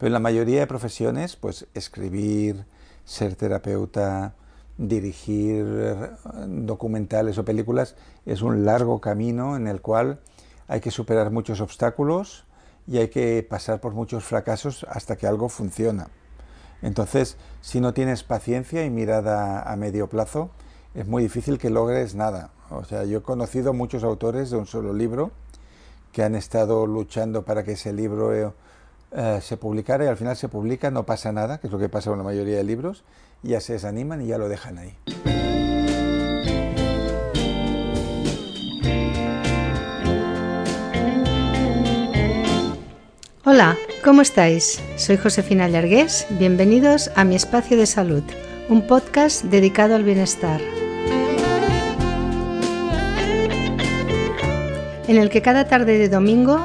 Pero en la mayoría de profesiones, pues escribir, ser terapeuta, dirigir eh, documentales o películas es un largo camino en el cual hay que superar muchos obstáculos y hay que pasar por muchos fracasos hasta que algo funciona. Entonces, si no tienes paciencia y mirada a medio plazo, es muy difícil que logres nada. O sea, yo he conocido muchos autores de un solo libro que han estado luchando para que ese libro eh, se publicara y al final se publica, no pasa nada, que es lo que pasa con la mayoría de libros, ya se desaniman y ya lo dejan ahí. Hola, ¿cómo estáis? Soy Josefina Llargués, bienvenidos a mi espacio de salud, un podcast dedicado al bienestar. En el que cada tarde de domingo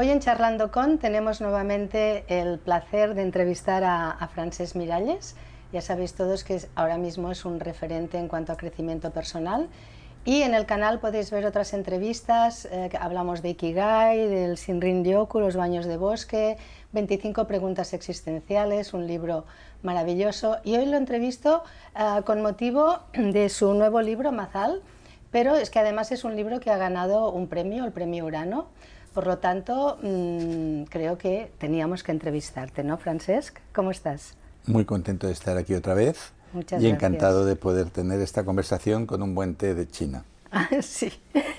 Hoy en Charlando con tenemos nuevamente el placer de entrevistar a, a Frances Miralles. Ya sabéis todos que ahora mismo es un referente en cuanto a crecimiento personal. Y en el canal podéis ver otras entrevistas, eh, hablamos de Ikigai, del Shinrin Ryoku, los baños de bosque, 25 preguntas existenciales, un libro maravilloso. Y hoy lo entrevisto uh, con motivo de su nuevo libro, Mazal, pero es que además es un libro que ha ganado un premio, el premio Urano. Por lo tanto, mmm, creo que teníamos que entrevistarte, ¿no, Francesc? ¿Cómo estás? Muy contento de estar aquí otra vez Muchas y gracias. encantado de poder tener esta conversación con un buen té de China. sí,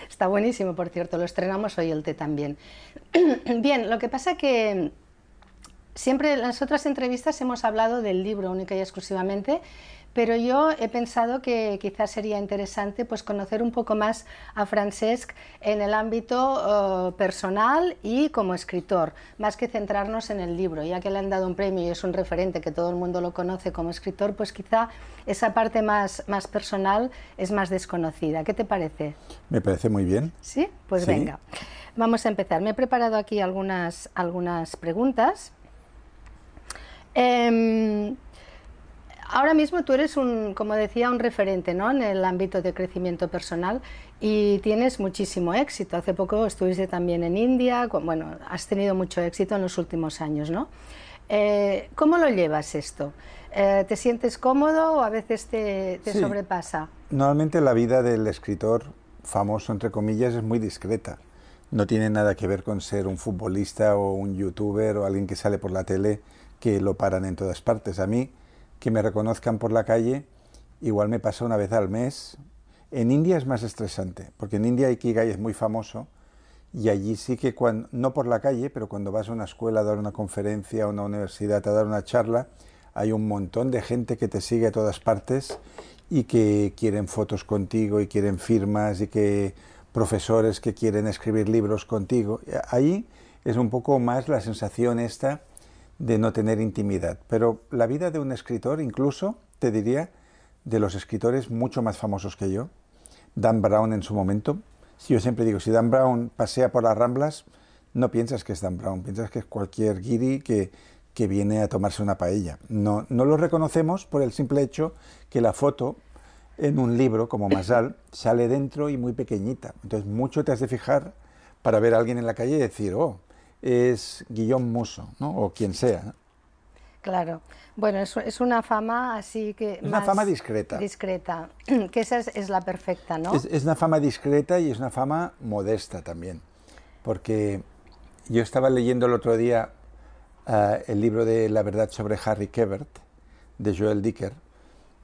está buenísimo, por cierto, lo estrenamos hoy el té también. Bien, lo que pasa que siempre en las otras entrevistas hemos hablado del libro única y exclusivamente, pero yo he pensado que quizás sería interesante pues, conocer un poco más a Francesc en el ámbito uh, personal y como escritor, más que centrarnos en el libro, ya que le han dado un premio y es un referente que todo el mundo lo conoce como escritor, pues quizá esa parte más, más personal es más desconocida. ¿Qué te parece? Me parece muy bien. Sí, pues Sí. venga. Vamos a empezar. Me he preparado aquí algunas, algunas preguntas. Em, ahora mismo tú eres un, como decía, un referente ¿no? en el ámbito de crecimiento personal y tienes muchísimo éxito. Hace poco estuviste también en India, bueno, has tenido mucho éxito en los últimos años, ¿no? Eh, ¿Cómo lo llevas esto? Eh, ¿Te sientes cómodo o a veces te, te Sí. sobrepasa? Normalmente la vida del escritor famoso, entre comillas, es muy discreta. No tiene nada que ver con ser un futbolista o un youtuber o alguien que sale por la tele que lo paran en todas partes. A mí, que me reconozcan por la calle, igual me pasa una vez al mes. En India es más estresante, porque en India Ikigai es muy famoso y allí sí que, cuando, no por la calle, pero cuando vas a una escuela a dar una conferencia, a una universidad a dar una charla, hay un montón de gente que te sigue a todas partes y que quieren fotos contigo y quieren firmas y que profesores que quieren escribir libros contigo. Ahí es un poco más la sensación esta de no tener intimidad. Pero la vida de un escritor, incluso, te diría, de los escritores mucho más famosos que yo, Dan Brown en su momento, yo siempre digo, si Dan Brown pasea por las Ramblas, no piensas que es Dan Brown, piensas que es cualquier guiri que, que viene a tomarse una paella. No, no lo reconocemos por el simple hecho que la foto en un libro como Masal sale dentro y muy pequeñita. Entonces mucho te has de fijar para ver a alguien en la calle y decir, oh, es Guillaume Musso, ¿no? o quien sea. Claro. Bueno, es, es una fama así que... Es una fama discreta. Discreta, que esa es, es la perfecta, ¿no? Es, es una fama discreta y es una fama modesta también, porque yo estaba leyendo el otro día uh, el libro de La verdad sobre Harry Quebert, de Joel Dicker,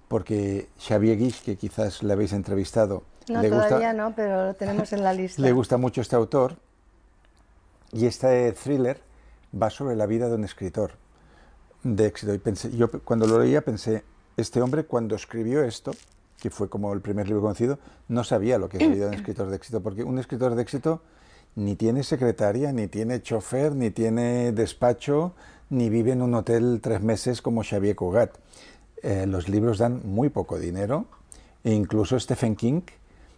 porque Xavier Guix, que quizás le habéis entrevistado, no, le, todavía gusta, no, pero lo tenemos en la lista. le gusta mucho este autor, y este thriller va sobre la vida de un escritor de éxito. Y pensé, yo cuando lo leía pensé, este hombre cuando escribió esto, que fue como el primer libro conocido, no sabía lo que es la vida de un escritor de éxito, porque un escritor de éxito ni tiene secretaria, ni tiene chofer, ni tiene despacho, ni vive en un hotel tres meses como Xavier Cugat. eh, los libros dan muy poco dinero e incluso Stephen King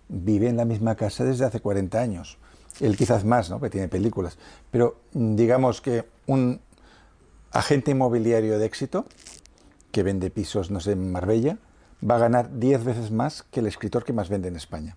vive en la misma casa desde hace 40 años. Él quizás más, ¿no? que tiene películas. Pero mm, digamos que un agente inmobiliario de éxito que vende pisos, no sé, en Marbella, va a ganar 10 veces más que el escritor que más vende en España.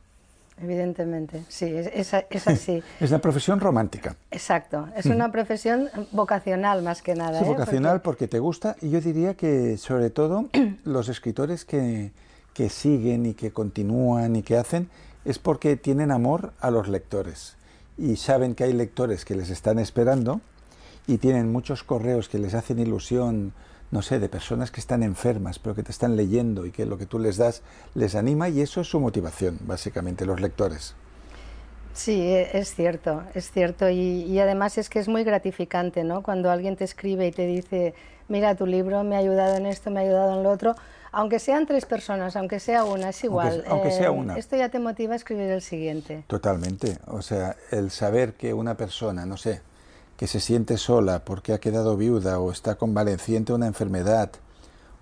Evidentemente, sí, es, así. es una profesión romántica. Exacto, es una profesión vocacional más que nada. Sí, ¿eh? vocacional porque... te gusta y yo diría que sobre todo los escritores que, que siguen y que continúan y que hacen es porque tienen amor a los lectores y saben que hay lectores que les están esperando y tienen muchos correos que les hacen ilusión no sé, de personas que están enfermas, pero que te están leyendo y que lo que tú les das les anima y eso es su motivación, básicamente, los lectores. Sí, e, es cierto, es cierto y, además es que es muy gratificante, ¿no? Cuando alguien te escribe y te dice, mira, tu libro me ha ayudado en esto, me ha ayudado en lo otro, aunque sean tres personas, aunque sea una, es igual. Aunque, sea eh, una. Esto ya te motiva a escribir el siguiente. Totalmente, o sea, el saber que una persona, no sé, que se siente sola porque ha quedado viuda o está convaleciente de una enfermedad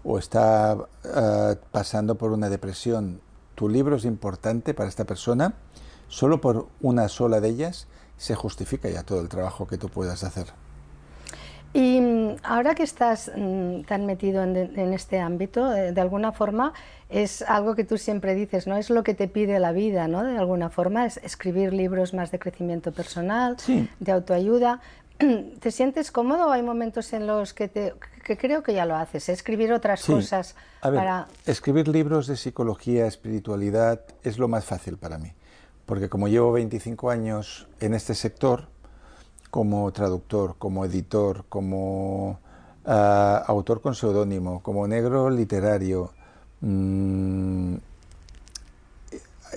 o está eh, pasando por una depresión, tu libro es importante para esta persona, solo por una sola de ellas se justifica ya todo el trabajo que tú puedas hacer. Y mm, ahora que estás mm, tan metido en, este ámbito, eh, de, alguna forma es algo que tú siempre dices, ¿no? Es lo que te pide la vida, ¿no? De alguna forma es escribir libros más de crecimiento personal, de autoayuda, ¿Te sientes cómodo? Hay momentos en los que, te, que creo que ya lo haces, escribir otras cosas. para... escribir libros de psicología, espiritualidad es lo más fácil para mí, porque como llevo 25 años en este sector, como traductor, como editor, como ah, autor con seudónimo, como negro literario, mm,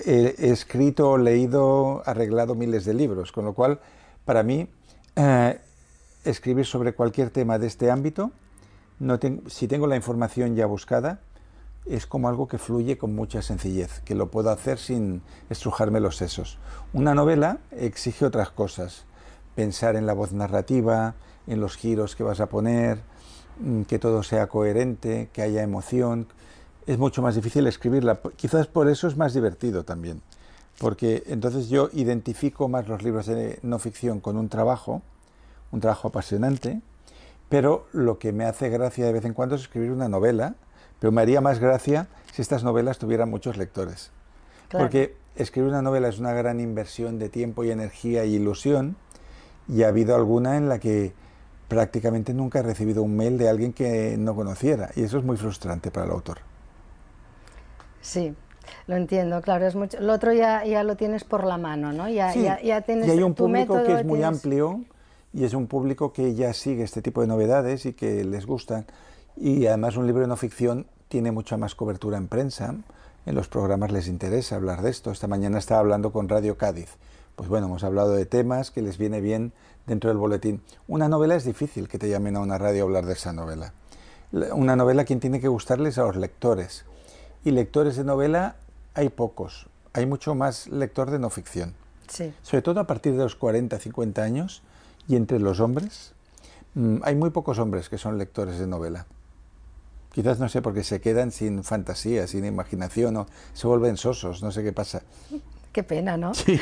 he, escrito, leído, arreglado miles de libros, con lo cual para mí eh, escribir sobre cualquier tema de este ámbito, si tengo la información ya buscada, es como algo que fluye con mucha sencillez, que lo puedo hacer sin estrujarme los sesos. Una novela exige otras cosas, pensar en la voz narrativa, en los giros que vas a poner, mm, que todo sea coherente, que haya emoción. Es mucho más difícil escribirla. Quizás por eso es más divertido también porque entonces yo identifico más los libros de no ficción con un trabajo, un trabajo apasionante, pero lo que me hace gracia de vez en cuando es escribir una novela, pero me haría más gracia si estas novelas tuvieran muchos lectores. Porque escribir una novela es una gran inversión de tiempo y energía y ilusión, y ha habido alguna en la que prácticamente nunca he recibido un mail de alguien que no conociera, y eso es muy frustrante para el autor. Sí, lo entiendo, claro, es mucho. Lo otro ya, ya lo tienes por la mano, ¿no? Ya, ya, tienes y hay un público que es muy amplio y es un público que ya sigue este tipo de novedades y que les gustan. Y además un libro de no ficción tiene mucha más cobertura en prensa, en los programas les interesa hablar de esto. Esta mañana estaba hablando con Radio Cádiz. Pues bueno, hemos hablado de temas que les viene bien dentro del boletín. Una novela es difícil que te llamen a una radio a hablar de esa novela. Una novela quien tiene que gustarles a los lectores y lectores de novela hay pocos. Hay mucho más lector de no ficción. Sí. Sobre todo a partir de los 40, 50 años y entre los hombres. Mm, hay muy pocos hombres que son lectores de novela. Quizás no sé, porque se quedan sin fantasía, sin imaginación, o se vuelven sosos, no sé qué pasa. Qué pena, ¿no? Sí.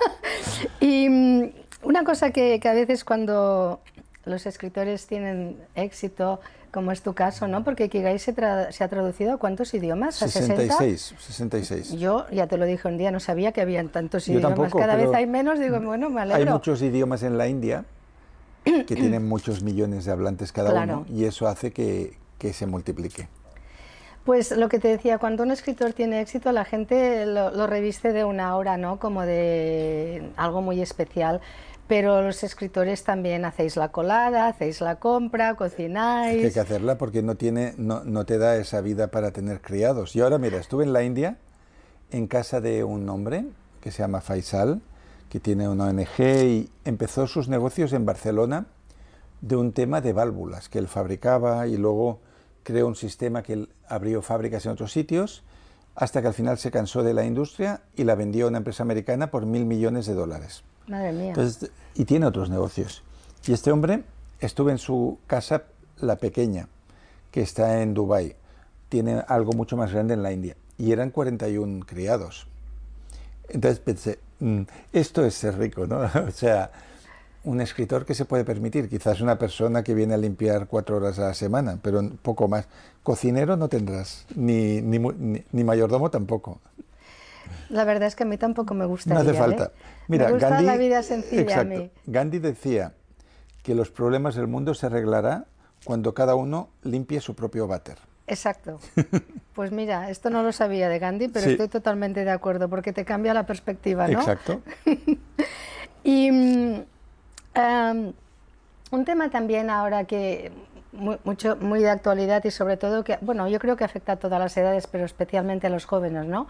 y mm, una cosa que, que a veces cuando los escritores tienen éxito, como es tu caso, ¿no? Porque Kigai se, se ha traducido a cuántos idiomas? ¿A 66, 66. Yo ya te lo dije un día, no sabía que habían tantos idiomas. Cada vez hay menos, digo, bueno, me alegro. Hay muchos idiomas en la India que tienen muchos millones de hablantes cada uno y eso hace que, que se multiplique. Pues lo que te decía, cuando un escritor tiene éxito, la gente lo, lo, reviste de una hora, ¿no? Como de algo muy especial pero los escritores también hacéis la colada, hacéis la compra, cocináis. hay que hacerla porque no, tiene, no, no te da esa vida para tener criados. Y ahora, mira, estuve en la India, en casa de un hombre que se llama Faisal, que tiene una ONG y empezó sus negocios en Barcelona de un tema de válvulas que él fabricaba y luego creó un sistema que abrió fábricas en otros sitios hasta que al final se cansó de la industria y la vendió a una empresa americana por mil millones de dólares. Madre mía. y tiene otros negocios. Y este hombre estuve en su casa, la pequeña, que está en Dubái. tiene algo mucho más grande en la India. Y eran 41 criados. Entonces pensé, mm, esto es ser rico, ¿no? o sea, un escritor que se puede permitir, quizás una persona que viene a limpiar cuatro horas a la semana, pero poco más. Cocinero no tendrás, ni, ni, mayordomo tampoco. La verdad es que a mí tampoco me gusta. No hace falta. ¿eh? Mira, me gusta Gandhi, la vida sencilla a mí. Gandhi decía que los problemas del mundo se arreglará cuando cada uno limpie su propio váter. Exacto. Pues mira, esto no lo sabía de Gandhi, pero estoy totalmente de acuerdo porque te cambia la perspectiva, ¿no? Exacto. y mm, un tema también ahora que muy, mucho, muy de actualidad y sobre todo que, bueno, yo creo que afecta a todas las edades, pero especialmente a los jóvenes, ¿no?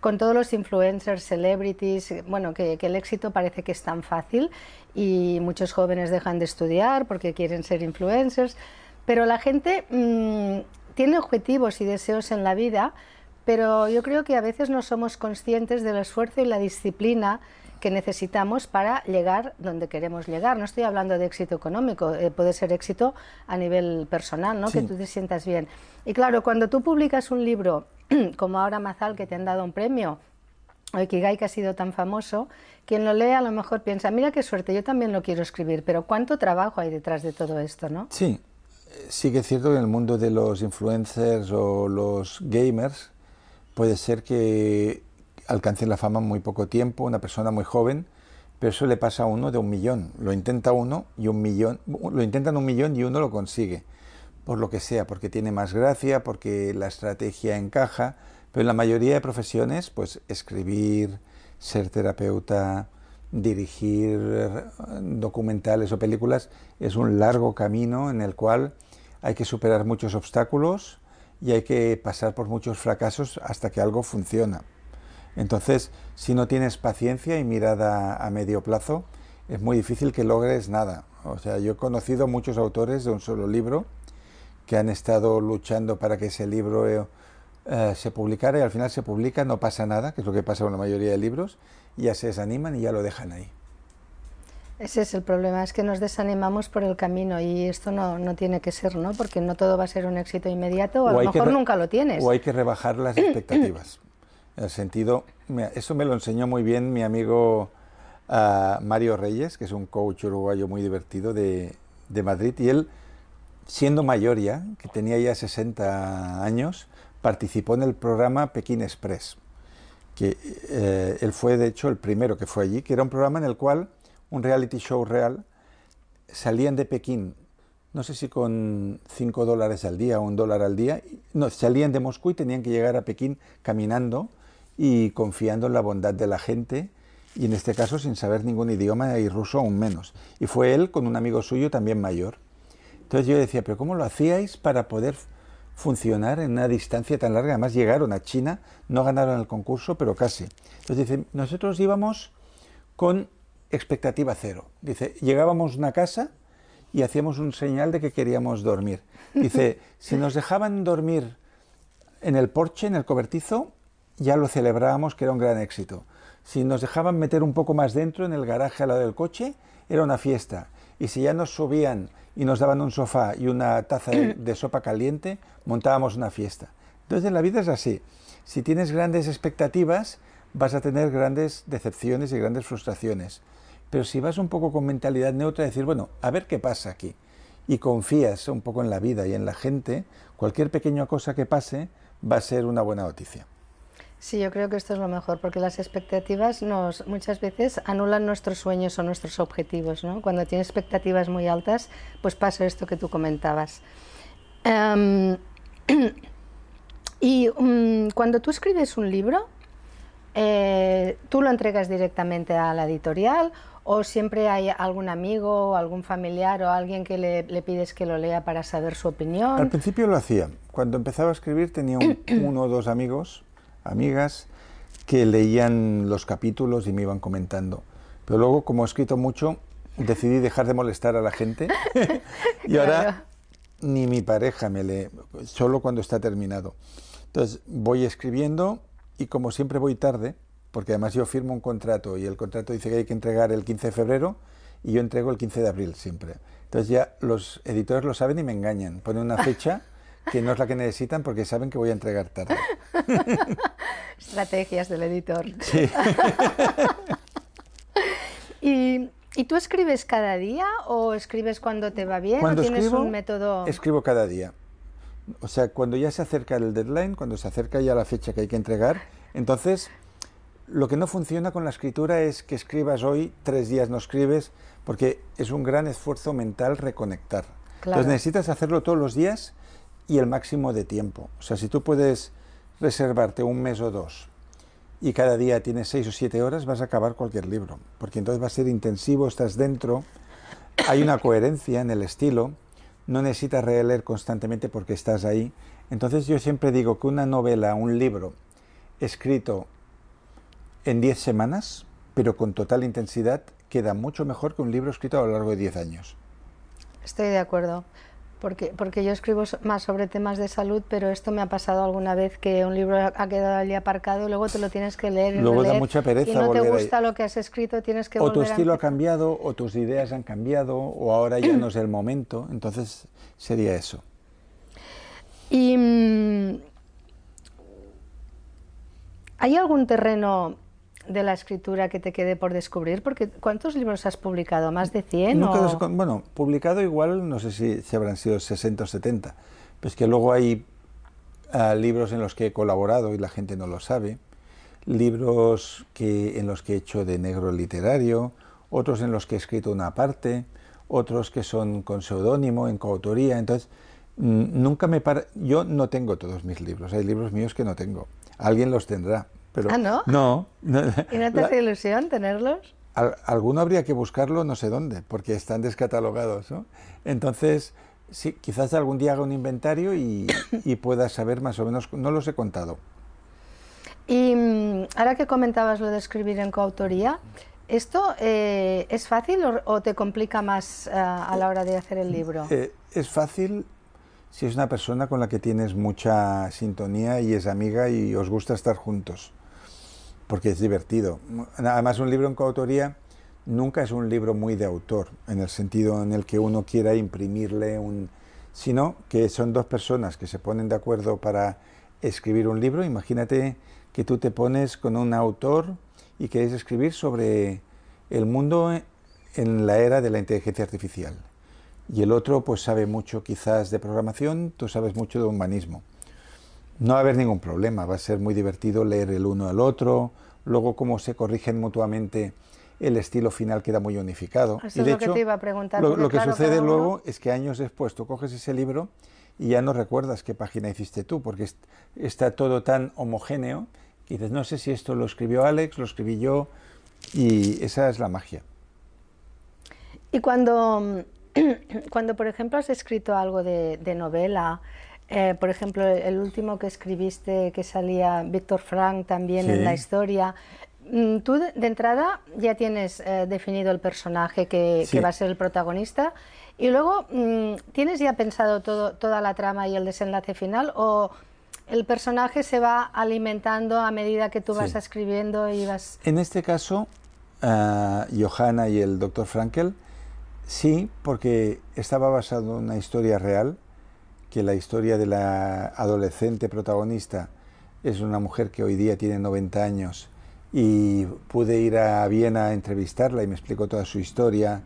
Con todos los influencers, celebrities, bueno, que, el éxito parece que es tan fácil y muchos jóvenes dejan de estudiar porque quieren ser influencers, pero la gente mm, tiene objetivos y deseos en la vida, pero yo creo que a veces no somos conscientes del esfuerzo y la disciplina que necesitamos para llegar donde queremos llegar. No estoy hablando de éxito económico, eh, puede ser éxito a nivel personal, ¿no? que tú te sientas bien. Y claro, cuando tú publicas un libro, como ahora Mazal, que te han dado un premio, o Ikigai, que ha sido tan famoso, quien lo lee a lo mejor piensa, mira qué suerte, yo también lo quiero escribir, pero ¿cuánto trabajo hay detrás de todo esto? ¿no? Sí, sí que es cierto que en el mundo de los influencers o los gamers puede ser que alcancen la fama en muy poco tiempo, una persona muy joven, pero eso le pasa a uno de un millón. Lo intenta uno y un millón, lo intentan un millón y uno lo consigue, por lo que sea, porque tiene más gracia, porque la estrategia encaja, pero en la mayoría de profesiones, pues escribir, ser terapeuta, dirigir documentales o películas es un largo camino en el cual hay que superar muchos obstáculos y hay que pasar por muchos fracasos hasta que algo funciona. Entonces, si no tienes paciencia y mirada a medio plazo, es muy difícil que logres nada. O sea, yo he conocido muchos autores de un solo libro que han estado luchando para que ese libro eh, se publicara y al final se publica, no pasa nada, que es lo que pasa con la mayoría de libros, y ya se desaniman y ya lo dejan ahí. Ese es el problema, es que nos desanimamos por el camino y esto no, no tiene que ser, ¿no? Porque no todo va a ser un éxito inmediato o, a lo mejor nunca lo tienes. O hay que rebajar las expectativas. En el sentido, eso me lo enseñó muy bien mi amigo ah, Mario Reyes, que es un coach uruguayo muy divertido de, Madrid, y él, siendo mayor ya, que tenía ya 60 años, participó en el programa Pekín Express, que eh, él fue de hecho el primero que fue allí, que era un programa en el cual un reality show real salían de Pekín, no sé si con 5 dólares al día o un dólar al día, no, salían de Moscú y tenían que llegar a Pekín caminando y confiando en la bondad de la gente y en este caso sin saber ningún idioma y ruso aún menos. Y fue él con un amigo suyo también mayor. Entonces yo decía, pero ¿cómo lo hacíais para poder funcionar en una distancia tan larga? Además llegaron a China, no ganaron el concurso, pero casi. Entonces dice, nosotros íbamos con expectativa cero. Dice, llegábamos a una casa y hacíamos un señal de que queríamos dormir. Dice, si nos dejaban dormir en el porche, en el cobertizo, ya lo celebrábamos que era un gran éxito. Si nos dejaban meter un poco más dentro, en el garaje al lado del coche, era una fiesta. Y si ya nos subían y nos daban un sofá y una taza de, sopa caliente, montábamos una fiesta. Entonces la vida es así. Si tienes grandes expectativas, vas a tener grandes decepciones y grandes frustraciones. Pero si vas un poco con mentalidad neutra, decir, bueno, a ver qué pasa aquí, y confías un poco en la vida y en la gente, cualquier pequeña cosa que pase va a ser una buena noticia. Sí, yo creo que esto es lo mejor, porque las expectativas nos muchas veces anulan nuestros sueños o nuestros objetivos. ¿no? Cuando tienes expectativas muy altas, pues pasa esto que tú comentabas. Em, y mm, cuando tú escribes un libro, eh, ¿tú lo entregas directamente a la editorial o siempre hay algún amigo o algún familiar o alguien que le, le, pides que lo lea para saber su opinión? Al principio lo hacía. Cuando empezaba a escribir tenía uno o dos amigos amigas que leían los capítulos y me iban comentando. Pero luego, como he escrito mucho, decidí dejar de molestar a la gente y ahora ni mi pareja me lee, solo cuando está terminado. Entonces voy escribiendo y como siempre voy tarde, porque además yo firmo un contrato y el contrato dice que hay que entregar el 15 de febrero y yo entrego el 15 de abril siempre. Entonces ya los editores lo saben y me engañan. Ponen una fecha que no es la que necesitan porque saben que voy a entregar tarde. Estrategias del editor. Sí. ¿Y, ¿Y, tú escribes cada día o escribes cuando te va bien cuando o tienes escribo, un método? Escribo cada día. O sea, cuando ya se acerca el deadline, cuando se acerca ya la fecha que hay que entregar, entonces lo que no funciona con la escritura es que escribas hoy, tres días no escribes, porque es un gran esfuerzo mental reconectar. Claro. Entonces necesitas hacerlo todos los días y el máximo de tiempo. O sea, si tú puedes reservarte un mes o dos y cada día tienes seis o siete horas, vas a acabar cualquier libro, porque entonces va a ser intensivo, estás dentro, hay una coherencia en el estilo, no necesitas releer constantemente porque estás ahí. Entonces yo siempre digo que una novela, un libro escrito en 10 semanas, pero con total intensidad, queda mucho mejor que un libro escrito a lo largo de 10 años. Estoy de acuerdo, porque, porque yo escribo más sobre temas de salud, pero esto me ha pasado alguna vez que un libro ha quedado allí aparcado y luego te lo tienes que leer. Y luego releer, da mucha pereza y no te gusta ahí. lo que has escrito, tienes que O tu a estilo ha cambiado, o tus ideas han cambiado, o ahora ya no es el momento, entonces sería eso. Y mm, ¿hay algún terreno de la escritura que te quede por descubrir? Porque ¿cuántos libros has publicado? ¿Más de 100? Nunca o- los he con- bueno, publicado igual, no sé si, si habrán sido 60 o 70, pues que luego hay ah, libros en los que he colaborado y la gente no lo sabe, libros que, en los que he hecho de negro literario, otros en los que he escrito una parte, otros que son con seudónimo, en coautoría, entonces mm, nunca me para... Yo no tengo todos mis libros, hay libros míos que no tengo, alguien los tendrá, pero... ¿Ah, no? No. ¿Y no te La- hace ilusión tenerlos? al- alguno habría que buscarlo no sé dónde, porque están descatalogados, ¿no? Entonces, sí, quizás algún día haga un inventario y, y pueda saber más o menos, no los he contado. Y mm, ahora que comentabas lo de escribir en coautoría, ¿esto eh, es fácil o, o te complica más eh, a la hora de hacer el libro? Eh, es fácil si es una persona con la que tienes mucha sintonía y es amiga y os gusta estar juntos, porque es divertido. Además, un libro en coautoría nunca es un libro muy de autor, en el sentido en el que uno quiera imprimirle un... sino que son dos personas que se ponen de acuerdo para escribir un libro. Imagínate que tú te pones con un autor y quieres escribir sobre el mundo en la era de la inteligencia artificial. Y el otro pues sabe mucho quizás de programación, tú sabes mucho de humanismo. No va a haber ningún problema, va a ser muy divertido leer el uno al otro, luego cómo se corrigen mutuamente, el estilo final queda muy unificado. Eso Y es de lo que te iba a preguntar, Lo, que claro, sucede uno- luego es que años después tú coges ese libro y ya no recuerdas qué página hiciste tú, porque est- está todo tan homogéneo que dices, no sé si esto lo escribió Alex, lo escribí yo, y esa es la magia. Y cuando, cuando, por ejemplo, has escrito algo de, de novela, eh, por ejemplo, el último que escribiste que salía Víctor Frank también Sí. en la historia, mm, tú de, entrada ya tienes eh, definido el personaje que, Sí. que va a ser el protagonista y luego mm, tienes ya pensado todo, toda la trama y el desenlace final o el personaje se va alimentando a medida que tú vas Sí. escribiendo y vas... En este caso, ah, Johanna y el Dr. Frankel, sí, porque estaba basado en una historia real, que la historia de la adolescente protagonista es una mujer que hoy día tiene 90 años y pude ir a Viena a entrevistarla y me explicó toda su historia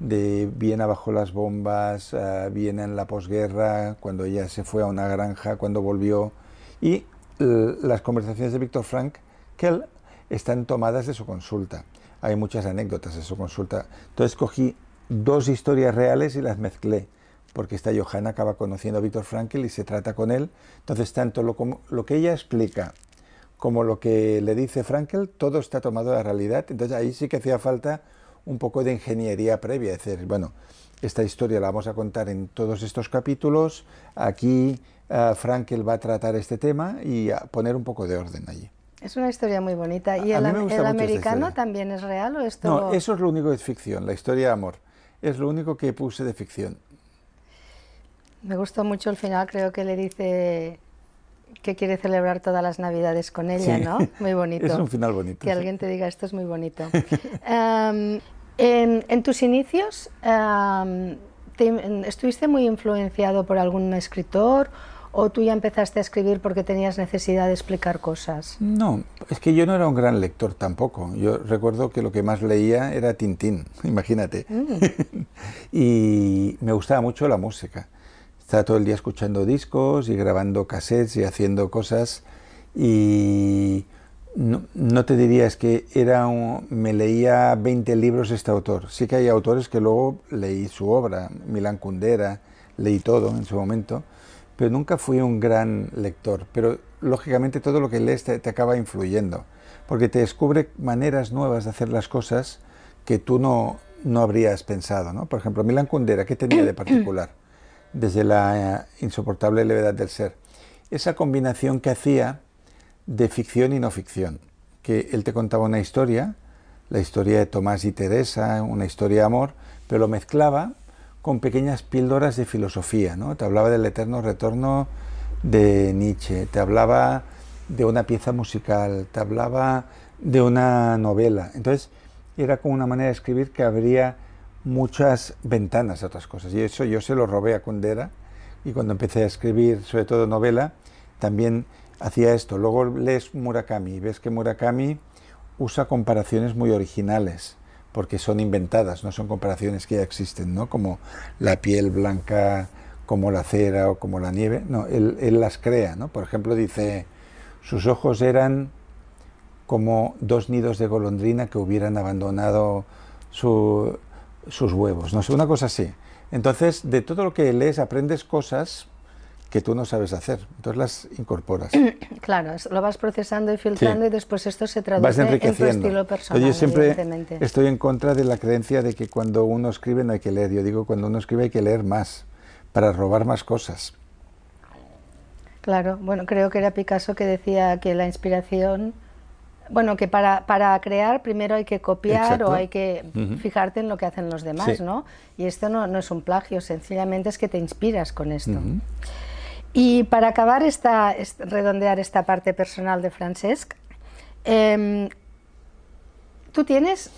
de Viena bajo las bombas, ah, Viena en la posguerra, cuando ella se fue a una granja, cuando volvió y las conversaciones de Víctor Frank Kell están tomadas de su consulta. Hay muchas anécdotas de su consulta. Entonces cogí dos historias reales y las mezclé, porque esta Johanna acaba conociendo a Víctor Frankl y se trata con él. Entonces, tanto lo, como- lo que ella explica como lo que le dice Frankl, todo está tomado de la realidad. Entonces, ahí sí que hacía falta un poco de ingeniería previa. Es decir, bueno, esta historia la vamos a contar en todos estos capítulos. Aquí eh, Frankl va a tratar este tema y a poner un poco de orden allí. Es una historia muy bonita. ¿Y A el, am- el americano también es real o esto...? No, eso es lo único que es ficción, la historia de amor. Es lo único que puse de ficción. Me gustó mucho el final, creo que le dice que quiere celebrar todas las navidades con ella, Sí. ¿no? Muy bonito. Es un final bonito. Que sí. alguien te diga esto es muy bonito. Em, en, en tus inicios, te- en- ¿estuviste muy influenciado por algún escritor ¿O tú ya empezaste a escribir porque tenías necesidad de explicar cosas? No, es que yo no era un gran lector tampoco. Yo recuerdo que lo que más leía era Tintín, imagínate. Mm. y me gustaba mucho la música. Estaba todo el día escuchando discos y grabando cassettes y haciendo cosas. Y no, te diría, es que era me leía 20 libros este autor. Sí que hay autores que luego leí su obra, Milán Kundera, leí todo en su momento pero nunca fui un gran lector. Pero lógicamente todo lo que lees te, acaba influyendo, porque te descubre maneras nuevas de hacer las cosas que tú no, no habrías pensado. ¿no? Por ejemplo, Milan Kundera, ¿qué tenía de particular? Desde la eh, insoportable levedad del ser. Esa combinación que hacía de ficción y no ficción, que él te contaba una historia, la historia de Tomás y Teresa, una historia de amor, pero lo mezclaba con pequeñas píldoras de filosofía, ¿no? Te hablaba del eterno retorno de Nietzsche, te hablaba de una pieza musical, te hablaba de una novela. Entonces, era como una manera de escribir que abría muchas ventanas a otras cosas. Y eso yo se lo robé a Kundera y cuando empecé a escribir, sobre todo novela, también hacía esto. Luego lees Murakami y ves que Murakami usa comparaciones muy originales porque son inventadas, no son comparaciones que ya existen, ¿no? Como la piel blanca, como la cera o como la nieve. No, él, las crea, ¿no? Por ejemplo, dice, sus ojos eran como dos nidos de golondrina que hubieran abandonado sus huevos, no sé, una cosa así. Entonces, de todo lo que lees aprendes cosas que tú no sabes hacer. Entonces las incorporas. Claro, lo vas procesando y filtrando y después esto se traduce en tu estilo personal. yo siempre estoy en contra de la creencia de que cuando uno escribe no hay que leer. Yo digo, cuando uno escribe hay que leer más, para robar más cosas. Claro, bueno, creo que era Picasso que decía que la inspiración, bueno, que para, para crear primero hay que copiar o hay que fijarte en lo que hacen los demás, ¿no? Y esto no, no, es un plagio, sencillamente es que te inspiras con esto. Y para acabar, esta, redondear esta parte personal de Francesc, em, ¿tú tienes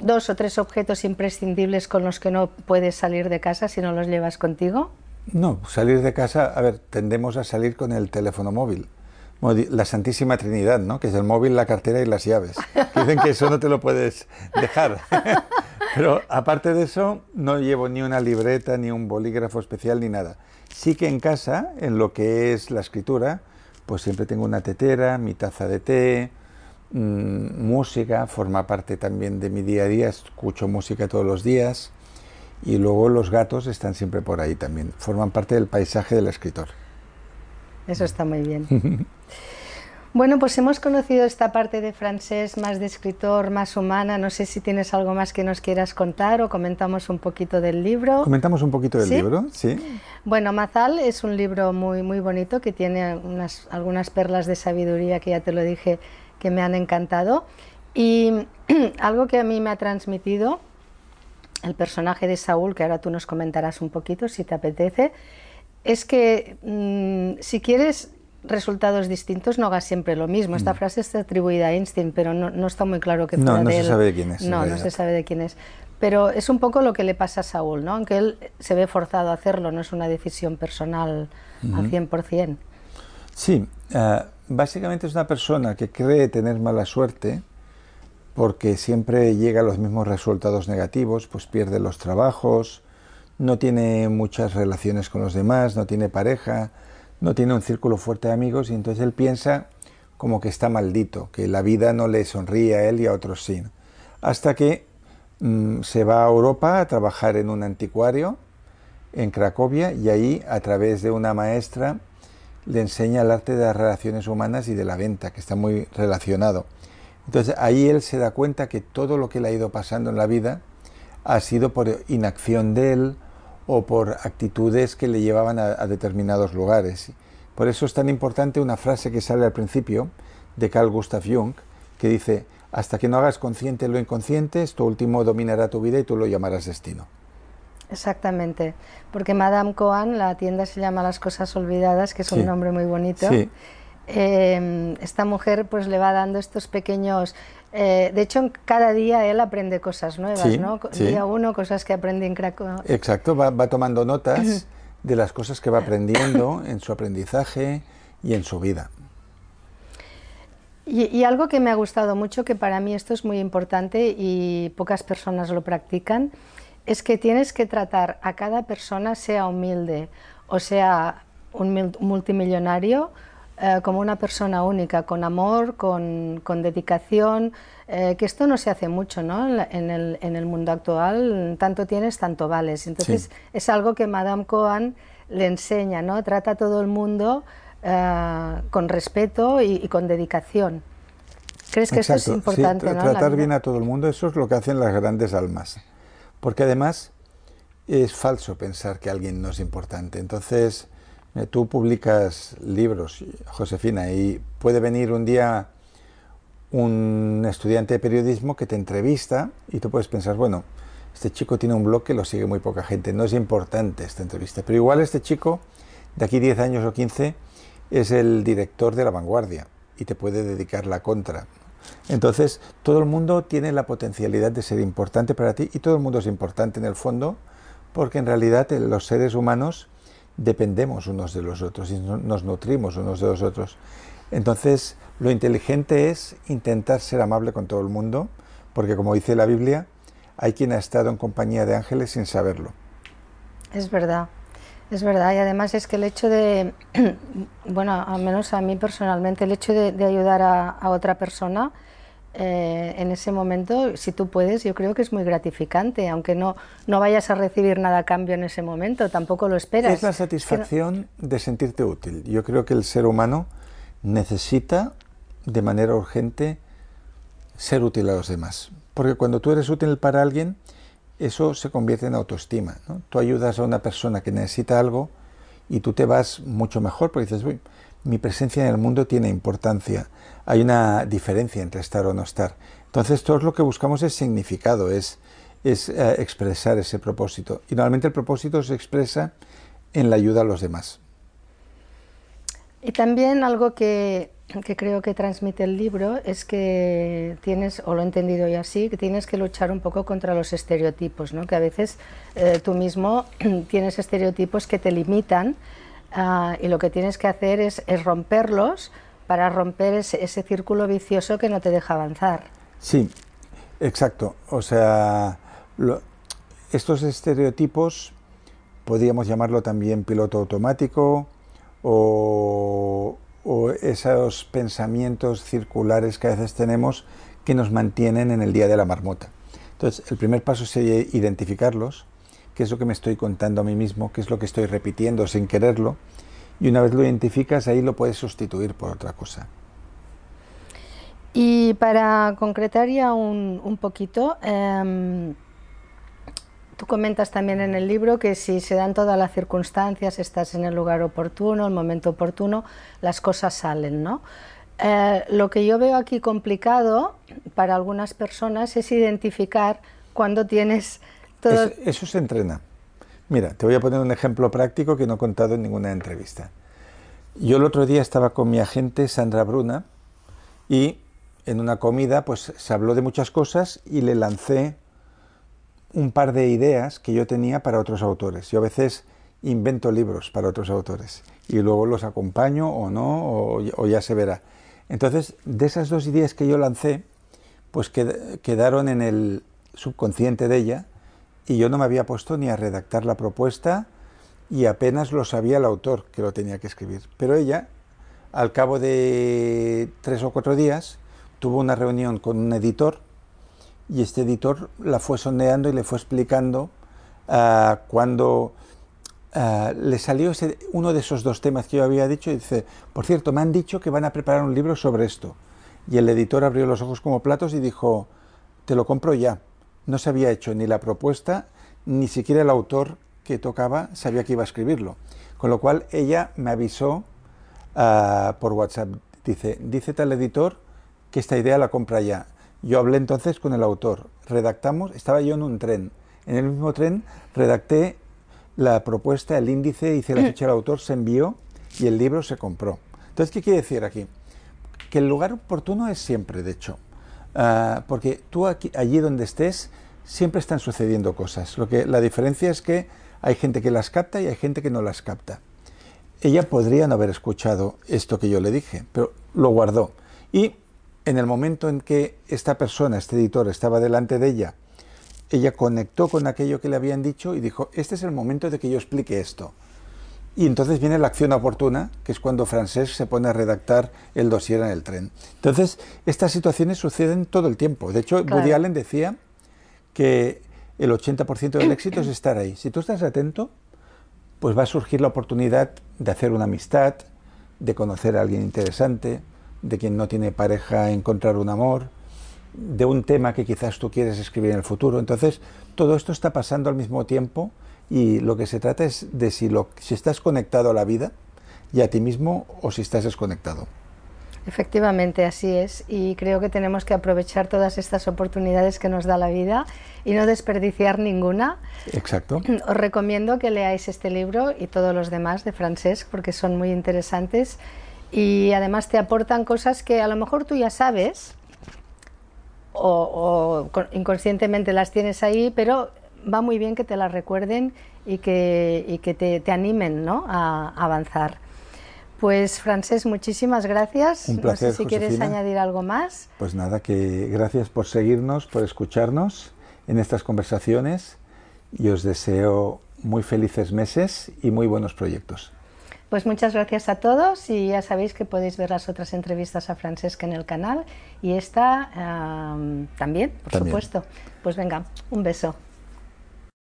dos o tres objetos imprescindibles con los que no puedes salir de casa si no los llevas contigo? No, salir de casa, a ver, tendemos a salir con el teléfono móvil. La Santísima Trinidad, ¿no? Que es el móvil, la cartera y las llaves. Dicen que eso no te lo puedes dejar. Pero aparte de eso, no llevo ni una libreta, ni un bolígrafo especial, ni nada. Sí que en casa, en lo que es la escritura, pues siempre tengo una tetera, mi taza de té, mm, música, forma parte también de mi día a día, escucho música todos los días y luego los gatos están siempre por ahí también, forman parte del paisaje del escritor. Eso está muy bien. Bueno, pues hemos conocido esta parte de francés más de escritor, más humana. No sé si tienes algo más que nos quieras contar o comentamos un poquito del libro. Comentamos un poquito del libro, sí. Bueno, Mazal es un libro muy, muy bonito que tiene unas, algunas perlas de sabiduría que ya te lo dije que me han encantado. Y algo que a mí me ha transmitido el personaje de Saúl, que ahora tú nos comentarás un poquito si te apetece, es que mm, si quieres resultados distintos, no hagas siempre lo mismo. Esta mm. frase está atribuida a Einstein, pero no, no está muy claro que no, no se sabe de quién es. No, no se sabe de quién es. Pero es un poco lo que le pasa a Saúl, ¿no? Aunque él se ve forzado a hacerlo, no es una decisión personal al 100%. Sí, uh, básicamente es una persona que cree tener mala suerte porque siempre llega a los mismos resultados negativos, pues pierde los trabajos, no tiene muchas relaciones con los demás, no tiene pareja, no tiene un círculo fuerte de amigos y entonces él piensa como que está maldito, que la vida no le sonríe a él y a otros sí. Hasta que mm, se va a Europa a trabajar en un anticuario en Cracovia y ahí a través de una maestra le enseña el arte de las relaciones humanas y de la venta, que está muy relacionado. Entonces ahí él se da cuenta que todo lo que le ha ido pasando en la vida ha sido por inacción de él, o por actitudes que le llevaban a, determinados lugares. Por eso es tan importante una frase que sale al principio de Carl Gustav Jung, que dice, hasta que no hagas consciente lo inconsciente, esto último dominará tu vida y tú lo llamarás destino. Exactamente, porque Madame Coan, la tienda se llama Las Cosas Olvidadas, que es un nombre muy bonito. Eh, esta mujer pues le va dando estos pequeños eh, de hecho, cada día él aprende cosas nuevas, ¿no? Día uno, cosas que aprende en Cracovia. Exacto, va, tomando notas de las cosas que va aprendiendo en su aprendizaje y en su vida. Y, algo que me ha gustado mucho, que para mí esto es muy importante y pocas personas lo practican, es que tienes que tratar a cada persona, sea humilde o sea un multimillonario, eh, como una persona única, con amor, con, con dedicación, eh, que esto no se hace mucho ¿no? en, el, en, el, mundo actual, tanto tienes, tanto vales. Entonces es algo que Madame Cohen le enseña, ¿no? trata a todo el mundo eh, con respeto y, con dedicación. ¿Crees que eso es importante? Sí, tratar bien a todo el mundo, eso es lo que hacen las grandes almas. Porque además es falso pensar que alguien no es importante. Entonces, tú publicas libros, Josefina, y puede venir un día un estudiante de periodismo que te entrevista y tú puedes pensar, bueno, este chico tiene un blog que lo sigue muy poca gente, no es importante esta entrevista, pero igual este chico, de aquí 10 años o 15, es el director de la vanguardia y te puede dedicar la contra. Entonces, todo el mundo tiene la potencialidad de ser importante para ti y todo el mundo es importante en el fondo porque en realidad eh, los seres humanos dependemos unos de los otros y nos nutrimos unos de los otros. Entonces, lo inteligente es intentar ser amable con todo el mundo, porque como dice la Biblia, hay quien ha estado en compañía de ángeles sin saberlo. Es verdad. Es verdad, y además es que el hecho de, bueno, al menos a mí personalmente, el hecho de, ayudar a, otra persona eh, en ese momento, si tú puedes, yo creo que es muy gratificante, aunque no, no vayas a recibir nada a cambio en ese momento, tampoco lo esperas. Es la satisfacción de sentirte útil. Yo creo que el ser humano necesita de manera urgente ser útil a los demás, porque cuando tú eres útil para alguien, eso se convierte en autoestima. Tú ayudas a una persona que necesita algo y tú te vas mucho mejor porque dices, Uy, mi presencia en el mundo tiene importancia, hay una diferencia entre estar o no estar. Entonces, todo lo que buscamos es significado, es, eh, expresar ese propósito. Y normalmente el propósito se expresa en la ayuda a los demás. Y también algo que que creo que transmite el libro es que tienes, o lo he entendido yo así, que tienes que luchar un poco contra los estereotipos, ¿no? que a veces eh, tú mismo tienes estereotipos que te limitan ah, y lo que tienes que hacer es, romperlos para romper ese, círculo vicioso que no te deja avanzar. Sí, exacto. O sea, estos estereotipos podríamos llamarlo también piloto automático o esos pensamientos circulares que a veces tenemos que nos mantienen en el día de la marmota. Entonces, el primer paso sería identificarlos, qué es lo que me estoy contando a mí mismo, qué es lo que estoy repitiendo sin quererlo, y una vez lo identificas, ahí lo puedes sustituir por otra cosa. Y para concretar ya un, un poquito, eh, Tú comentas también en el libro que si se dan todas las circunstancias, estás en el lugar oportuno, el momento oportuno, las cosas salen, ¿no? Eh, lo que yo veo aquí complicado para algunas personas es identificar cuando tienes todo... eso se entrena. Mira, te voy a poner un ejemplo práctico que no he contado en ninguna entrevista. Yo el otro día estaba con mi agente Sandra Bruna y en una comida pues se habló de muchas cosas y le lancé un par de ideas que yo tenía para otros autores. Yo a veces invento libros para otros autores y luego los acompaño o no, o, ya se verá. Entonces, de esas dos ideas que yo lancé, pues quedaron en el subconsciente de ella y yo no me había puesto ni a redactar la propuesta y apenas lo sabía el autor que lo tenía que escribir. Pero ella, al cabo de tres o cuatro días, tuvo una reunión con un editor y este editor la fue sondeando y le fue explicando uh, cuando uh, le salió uno de esos dos temas que yo había dicho y dice, por cierto, me han dicho que van a preparar un libro sobre esto. Y el editor abrió los ojos como platos y dijo, te lo compro ya. No se había hecho ni la propuesta, ni siquiera el autor que tocaba sabía que iba a escribirlo. Con lo cual ella me avisó uh, por WhatsApp, dice, dice tal editor que esta idea la compra ya. Yo hablé entonces con el autor, redactamos, estaba yo en un tren, en el mismo tren redacté la propuesta, el índice, hice la ficha del autor, se envió y el libro se compró. Entonces, ¿qué quiere decir aquí? Que el lugar oportuno es siempre, de hecho, ah, porque tú aquí, allí donde estés siempre están sucediendo cosas. Lo que, la diferencia es que Hay gente que las capta y hay gente que no las capta. Ella podría no haber escuchado esto que yo le dije, pero lo guardó. Y en el momento en que esta persona, este editor, estaba delante de ella, ella conectó con aquello que le habían dicho y dijo, este es el momento de que yo explique esto. Y entonces viene la acción oportuna, que es cuando Francesc se pone a redactar el dossier en el tren. Entonces, estas situaciones suceden todo el tiempo. De hecho, Woody Allen decía que el 80% del éxito es estar ahí. Si tú estás atento, pues va a surgir la oportunidad de hacer una amistad, de conocer a alguien interesante, de quien no tiene pareja encontrar un amor, de un tema que quizás tú quieres escribir en el futuro. Entonces, todo esto está pasando al mismo tiempo y lo que se trata es de si, lo, si estás conectado a la vida y a ti mismo o si estás desconectado. Efectivamente, así es. Y creo que tenemos que aprovechar todas estas oportunidades que nos da la vida y no desperdiciar ninguna. Exacto. Os recomiendo que leáis este libro y todos los demás de Francesc porque son muy interesantes y además te aportan cosas que a lo mejor tú ya sabes o, o inconscientemente las tienes ahí, pero va muy bien que te las recuerden y que, y que te, te, animen ¿no? a, avanzar. Pues Francés, muchísimas gracias. Un placer, no sé si quieres añadir algo más. Pues nada, que gracias por seguirnos, por escucharnos en estas conversaciones y os deseo muy felices meses y muy buenos proyectos. Pues muchas gracias a todos y ya sabéis que podéis ver las otras entrevistas a Francesca en el canal y esta um, también, por también. supuesto. Pues venga, un beso.